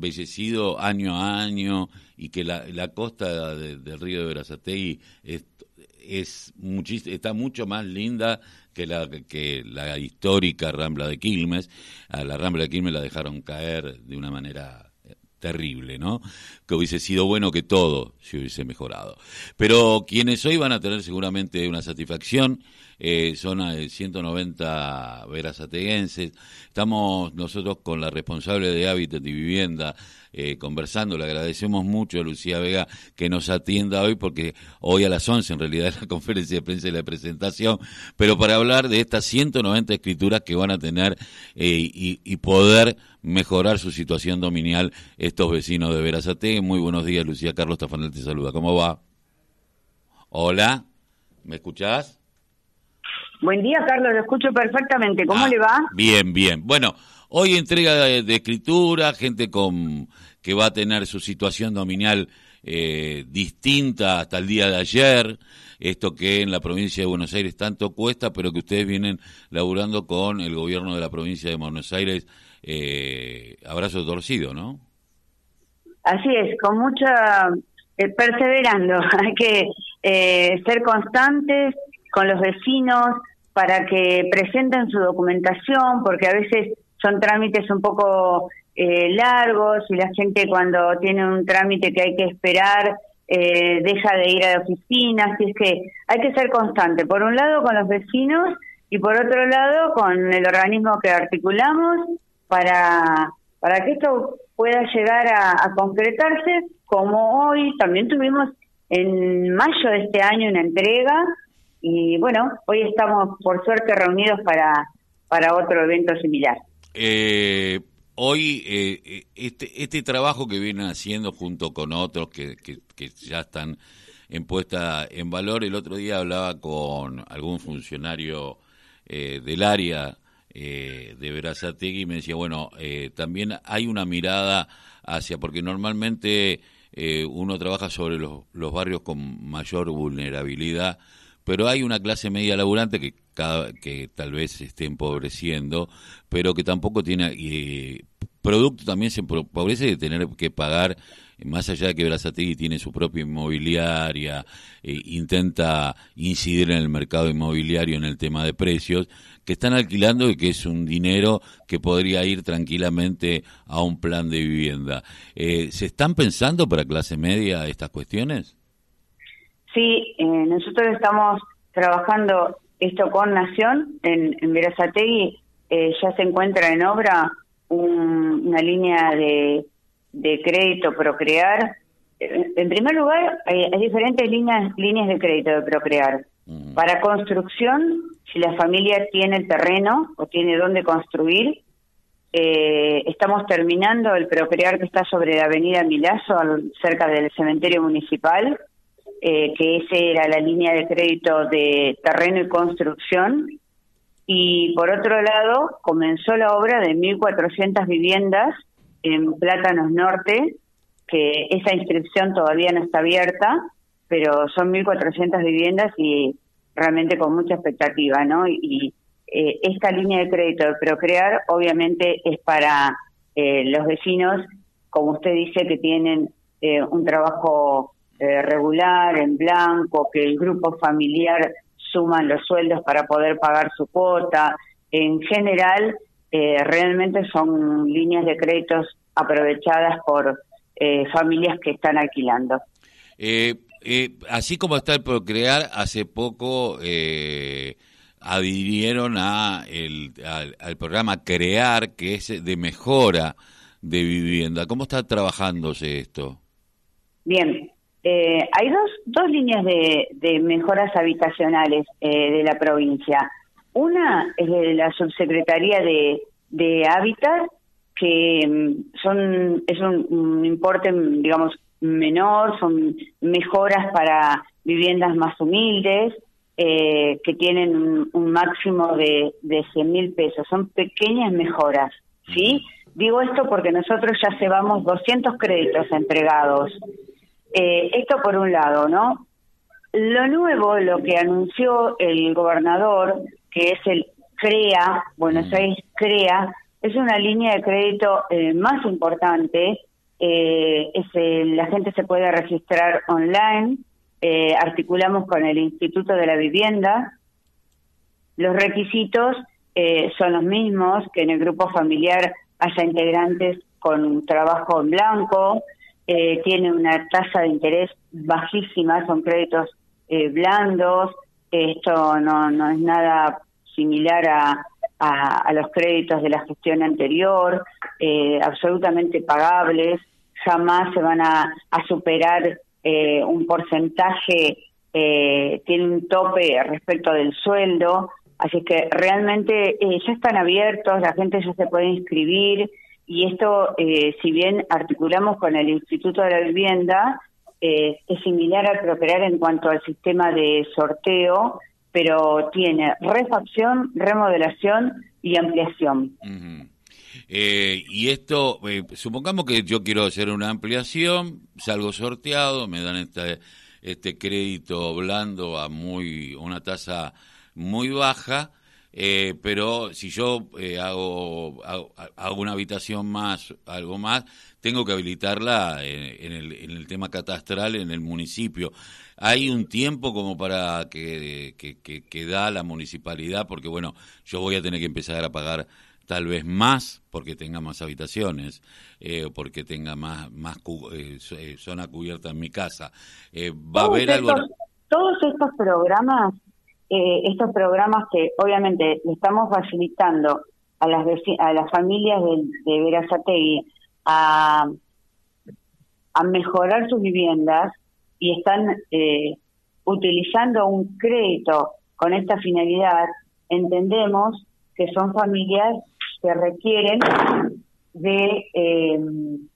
embellecido año a año y que la, la costa del río de Verazategui es, es está mucho más linda que la, que la histórica Rambla de Quilmes. A la Rambla de Quilmes la dejaron caer de una manera terrible, ¿no? Que hubiese sido bueno que todo se hubiese mejorado. Pero quienes hoy van a tener seguramente una satisfacción eh, son 190 verazateguenses. Estamos nosotros con la responsable de Hábitat y Vivienda eh, conversando. Le agradecemos mucho a Lucía Vega que nos atienda hoy, porque hoy a las 11 en realidad es la conferencia de prensa y la presentación, pero para hablar de estas 190 escrituras que van a tener eh, y, poder mejorar su situación dominial estos vecinos de Verazate. Muy buenos días, Lucía Carlos Tafanel te saluda. ¿Cómo va? Hola, ¿me escuchás? Buen día, Carlos, lo escucho perfectamente. ¿Cómo ah, le va? Bien, bien. Bueno, hoy entrega de, escritura, gente con que va a tener su situación dominial eh, distinta hasta el día de ayer. Esto que en la provincia de Buenos Aires tanto cuesta, pero que ustedes vienen laburando con el gobierno de la provincia de Buenos Aires, eh, abrazo torcido, ¿no? Así es, con mucha eh, perseverando. Hay que eh, ser constantes con los vecinos, para que presenten su documentación, porque a veces son trámites un poco eh, largos y la gente cuando tiene un trámite que hay que esperar eh, deja de ir a la oficina, así es que hay que ser constante, por un lado con los vecinos y por otro lado con el organismo que articulamos para, para que esto pueda llegar a concretarse, como hoy también tuvimos en mayo de este año una entrega y bueno, hoy estamos por suerte reunidos para, para otro evento similar. Eh, hoy eh, este, este trabajo que vienen haciendo junto con otros que, que, ya están en puesta en valor, el otro día hablaba con algún funcionario eh, del área eh, de Verazategui y me decía, bueno, también hay una mirada hacia, porque normalmente uno trabaja sobre los barrios con mayor vulnerabilidad, pero hay una clase media laburante que cada, que tal vez esté empobreciendo, pero que tampoco tiene producto también se empobrece de tener que pagar más allá de que Brazategui tiene su propia inmobiliaria, eh, intenta incidir en el mercado inmobiliario en el tema de precios, que están alquilando y que es un dinero que podría ir tranquilamente a un plan de vivienda. Eh, ¿Se están pensando para clase media estas cuestiones? Sí, eh, nosotros estamos trabajando esto con Nación en, en Verazategui. Eh, ya se encuentra en obra una línea de, de crédito Procrear. En primer lugar, hay, diferentes líneas, líneas de crédito de Procrear. Para construcción, si la familia tiene terreno o tiene dónde construir, eh, estamos terminando el Procrear que está sobre la avenida Milazo, cerca del cementerio municipal eh, que ese era la línea de crédito de terreno y construcción. Y por otro lado, comenzó la obra de 1.400 viviendas en Plátanos Norte, que esa inscripción todavía no está abierta, pero son 1.400 viviendas y realmente con mucha expectativa, ¿no? Y, eh, esta línea de crédito de Procrear obviamente es para eh, los vecinos, como usted dice, que tienen un trabajo eh, regular, en blanco, que el grupo familiar suman los sueldos para poder pagar su cuota. En general, eh, realmente son líneas de créditos aprovechadas por eh, familias que están alquilando. así como está el Procrear, hace poco adhirieron a el, al, programa Crear, que es de mejora de vivienda. ¿Cómo está trabajándose esto? Bien, eh, hay dos, dos líneas de, mejoras habitacionales eh, de la provincia. Una es de la subsecretaría de, de Hábitat, que mm, son es un, importe, digamos, menor, son mejoras para viviendas más humildes, eh, que tienen un, máximo de, de 100 mil pesos. Son pequeñas mejoras, ¿sí? Digo esto porque nosotros ya llevamos 200 créditos entregados eh, esto por un lado, ¿no? Lo nuevo, lo que anunció el gobernador, que es el CREA, Buenos mm. Aires CREA, es una línea de crédito eh, más importante eh, la gente se puede registrar online, eh, articulamos con el Instituto de la Vivienda, los requisitos eh, son los mismos, que en el grupo familiar haya integrantes con trabajo en blanco, eh, tiene una tasa de interés bajísima, son créditos eh, blandos, esto no, no es nada similar a, a, los créditos de la gestión anterior, eh, absolutamente pagables, jamás se van a, a superar eh, un porcentaje, eh, tiene un tope respecto del sueldo, así que realmente ya están abiertos, la gente ya se puede inscribir y esto, si bien articulamos con el Instituto de la Vivienda, es similar al Prooperar en cuanto al sistema de sorteo, pero tiene refacción, remodelación y ampliación. Eh, y esto, eh, supongamos que yo quiero hacer una ampliación, salgo sorteado, me dan este, este crédito blando a muy una tasa muy baja, eh, pero si yo hago, hago, una habitación más, algo más, tengo que habilitarla en, el, en, el, tema catastral en el municipio. Hay un tiempo como para que, que, da la municipalidad, porque bueno, yo voy a tener que empezar a pagar tal vez más porque tenga más habitaciones eh, o porque tenga más más eh, eh, zona cubierta en mi casa. ¿Va a haber algo? Todos estos programas, estos programas que obviamente le estamos facilitando a las a las familias de, de Verazategui a, a mejorar sus viviendas y están eh, utilizando un crédito con esta finalidad, entendemos que son familias que requieren de, em,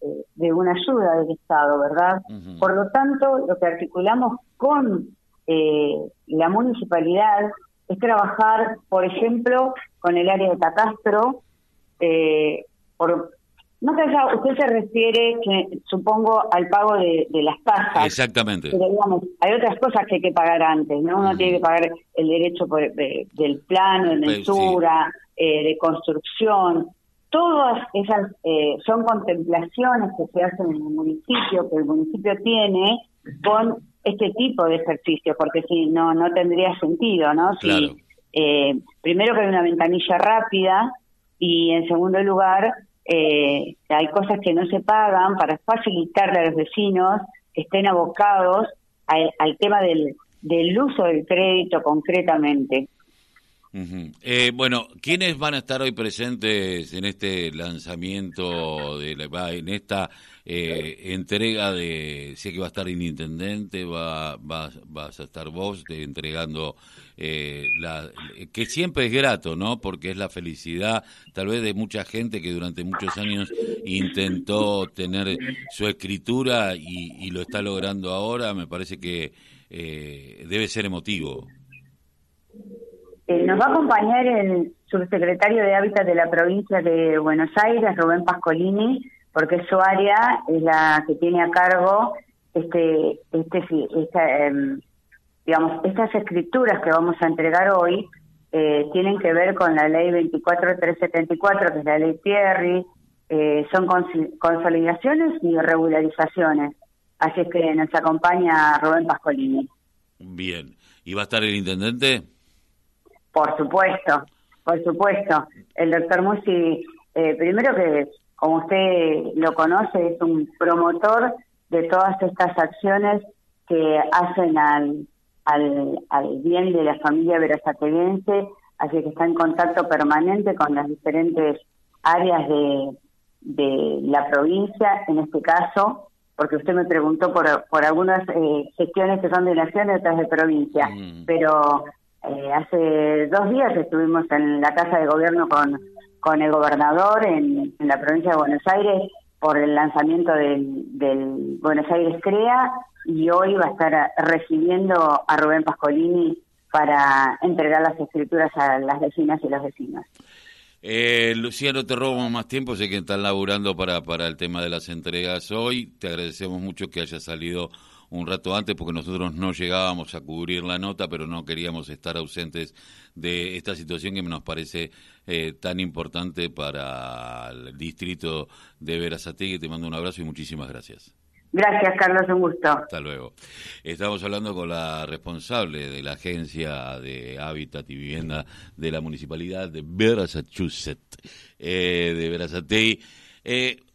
eh, de una ayuda del Estado, ¿verdad? Por lo tanto, lo que articulamos con eh, la municipalidad es trabajar, por ejemplo, con el área de catastro, eh, por no sé, usted se refiere, que, supongo, al pago de, las tasas. Exactamente. Pero digamos, hay otras cosas que hay que pagar antes, ¿no? Uno tiene que pagar el derecho del plano, de mensura, eh, de construcción. Todas esas eh, son contemplaciones que se hacen en el municipio, que el municipio tiene con este tipo de ejercicio, porque si no, no tendría sentido, ¿no? Si, eh, primero que hay una ventanilla rápida y en segundo lugar eh, hay cosas que no se pagan para facilitarle a los vecinos que estén abocados al, tema del, del uso del crédito concretamente. Eh, bueno, ¿quiénes van a estar hoy presentes en este lanzamiento, de en esta eh, entrega de, sé que va a estar el intendente, va, va, vas a estar vos entregando, eh, la, que siempre es grato, ¿no? Porque es la felicidad tal vez de mucha gente que durante muchos años intentó tener su escritura y, lo está logrando ahora, me parece que eh, debe ser emotivo. Nos va a acompañar el subsecretario de Hábitat de la provincia de Buenos Aires, Rubén Pascolini, porque su área es la que tiene a cargo este, este, esta, em, digamos, estas escrituras que vamos a entregar hoy eh, tienen que ver con la ley 24374, que es la ley Thierry, eh, son consolidaciones y regularizaciones. Así es que nos acompaña Rubén Pascolini. Bien. ¿Y va a estar el intendente? Por supuesto, por supuesto. El doctor Musi, eh, primero que como usted lo conoce, es un promotor de todas estas acciones que hacen al, al, bien de la familia verazateguense, así que está en contacto permanente con las diferentes áreas de, de la provincia, en este caso, porque usted me preguntó por, por algunas eh, gestiones que son de nación y otras de provincia, mm. pero eh, hace dos días estuvimos en la Casa de Gobierno con con el gobernador en, la provincia de Buenos Aires por el lanzamiento del, Buenos Aires Crea y hoy va a estar recibiendo a Rubén Pascolini para entregar las escrituras a las vecinas y los vecinos. Eh, Luciano, te robo más tiempo, sé que están laburando para, para el tema de las entregas hoy. Te agradecemos mucho que haya salido un rato antes porque nosotros no llegábamos a cubrir la nota, pero no queríamos estar ausentes de esta situación que nos parece eh, tan importante para el distrito de Verazategui. Te mando un abrazo y muchísimas gracias. Gracias, Carlos, un gusto. Hasta luego. Estamos hablando con la responsable de la Agencia de Hábitat y Vivienda de la Municipalidad de Massachusetts, eh, de Verazategui. Eh,